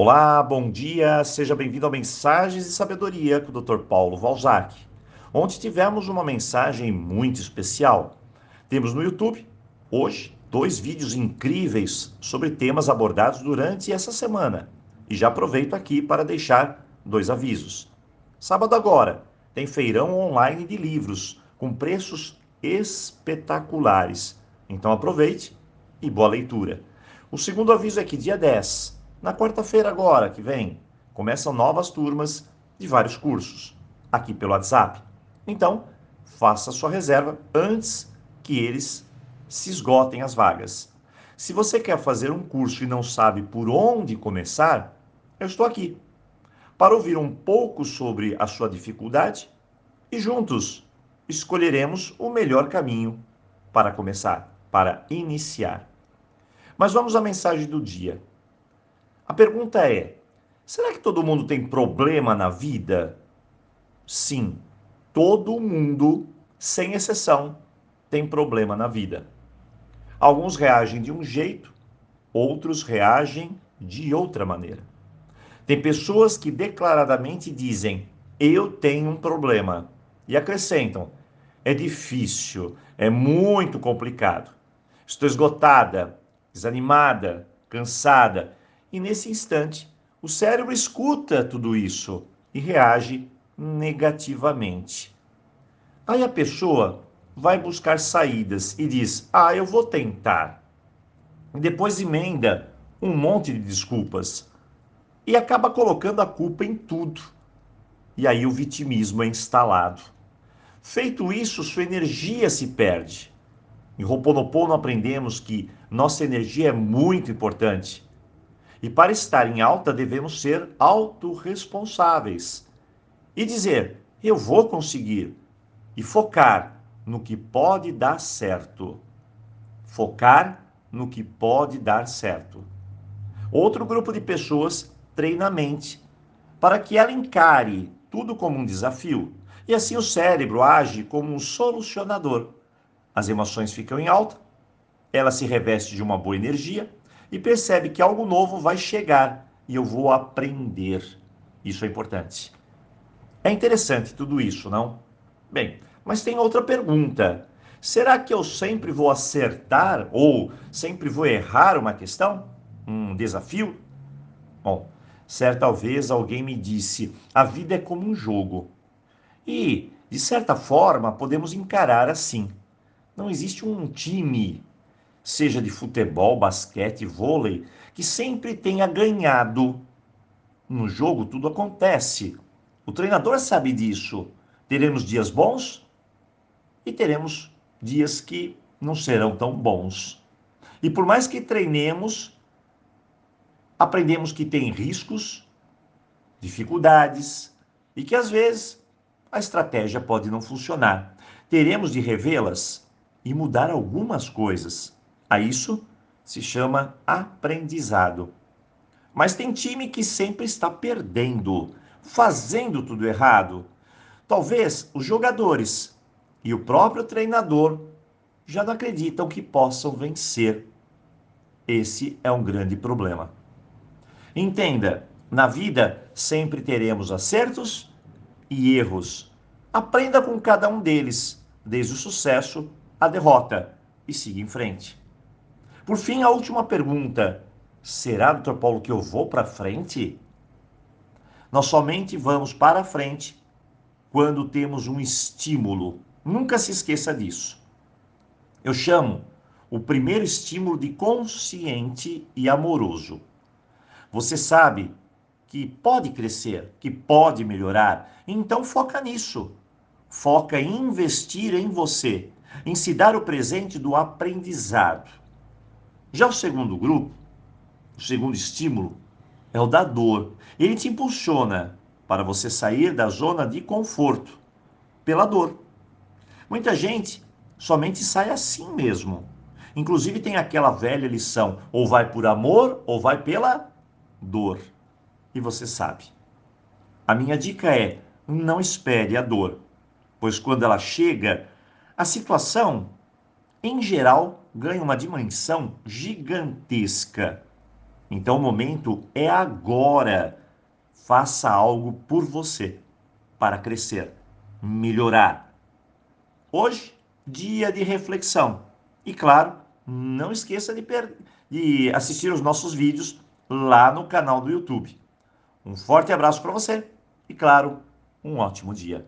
Olá, bom dia, seja bem-vindo a Mensagens de Sabedoria com o Dr. Paulo Valzac. Ontem tivemos uma mensagem muito especial. Temos no YouTube, hoje, dois vídeos incríveis sobre temas abordados durante essa semana. E já aproveito aqui para deixar dois avisos. Sábado agora, tem feirão online de livros com preços espetaculares. Então aproveite e boa leitura. O segundo aviso é que dia 10, na quarta-feira agora que vem, começam novas turmas de vários cursos aqui pelo WhatsApp. Então, faça sua reserva antes que eles se esgotem as vagas. Se você quer fazer um curso e não sabe por onde começar, eu estou aqui para ouvir um pouco sobre a sua dificuldade e juntos escolheremos o melhor caminho para começar, para iniciar. Mas vamos à mensagem do dia. A pergunta é: será que todo mundo tem problema na vida? Sim, todo mundo, sem exceção, tem problema na vida. Alguns reagem de um jeito, outros reagem de outra maneira. Tem pessoas que declaradamente dizem: Eu tenho um problema, e acrescentam: É difícil, é muito complicado. Estou esgotada, desanimada, cansada. E nesse instante, o cérebro escuta tudo isso e reage negativamente. Aí a pessoa vai buscar saídas e diz: Ah, eu vou tentar. E depois emenda um monte de desculpas e acaba colocando a culpa em tudo. E aí o vitimismo é instalado. Feito isso, sua energia se perde. Em Ho'oponopono aprendemos que nossa energia é muito importante. E para estar em alta devemos ser autorresponsáveis. E dizer, eu vou conseguir. E focar no que pode dar certo. Focar no que pode dar certo. Outro grupo de pessoas treina a mente para que ela encare tudo como um desafio. E assim o cérebro age como um solucionador. As emoções ficam em alta, ela se reveste de uma boa energia e percebe que algo novo vai chegar e eu vou aprender. Isso é importante. É interessante tudo isso, não? Bem, mas tem outra pergunta. Será que eu sempre vou acertar ou sempre vou errar uma questão? Um desafio? Bom, Certa vez alguém me disse: a vida é como um jogo. E, de certa forma, podemos encarar assim. Não existe um time, seja de futebol, basquete, vôlei, que sempre tenha ganhado. No jogo tudo acontece. O treinador sabe disso. Teremos dias bons e teremos dias que não serão tão bons. E por mais que treinemos, aprendemos que tem riscos, dificuldades e que às vezes a estratégia pode não funcionar. Teremos de revê-las e mudar algumas coisas. A isso se chama aprendizado. Mas tem time que sempre está perdendo, fazendo tudo errado. Talvez os jogadores e o próprio treinador já não acreditam que possam vencer. Esse é um grande problema. Entenda, na vida sempre teremos acertos e erros. Aprenda com cada um deles, desde o sucesso à derrota, e siga em frente. Por fim, a última pergunta: será, doutor Paulo, que eu vou para frente? Nós somente vamos para frente quando temos um estímulo. Nunca se esqueça disso. Eu chamo o primeiro estímulo de consciente e amoroso. Você sabe que pode crescer, que pode melhorar, então foca nisso. Foca em investir em você, em se dar o presente do aprendizado. Já o segundo grupo, o segundo estímulo, é o da dor. Ele te impulsiona para você sair da zona de conforto pela dor. Muita gente somente sai assim mesmo. Inclusive tem aquela velha lição: ou vai por amor ou vai pela dor. E você sabe. A minha dica é: não espere a dor, pois quando ela chega, a situação, em geral, ganha uma dimensão gigantesca. Então o momento é agora. Faça algo por você para crescer, melhorar. Hoje, dia de reflexão. E claro, não esqueça de, de assistir os nossos vídeos lá no canal do YouTube. Um forte abraço para você e, claro, um ótimo dia.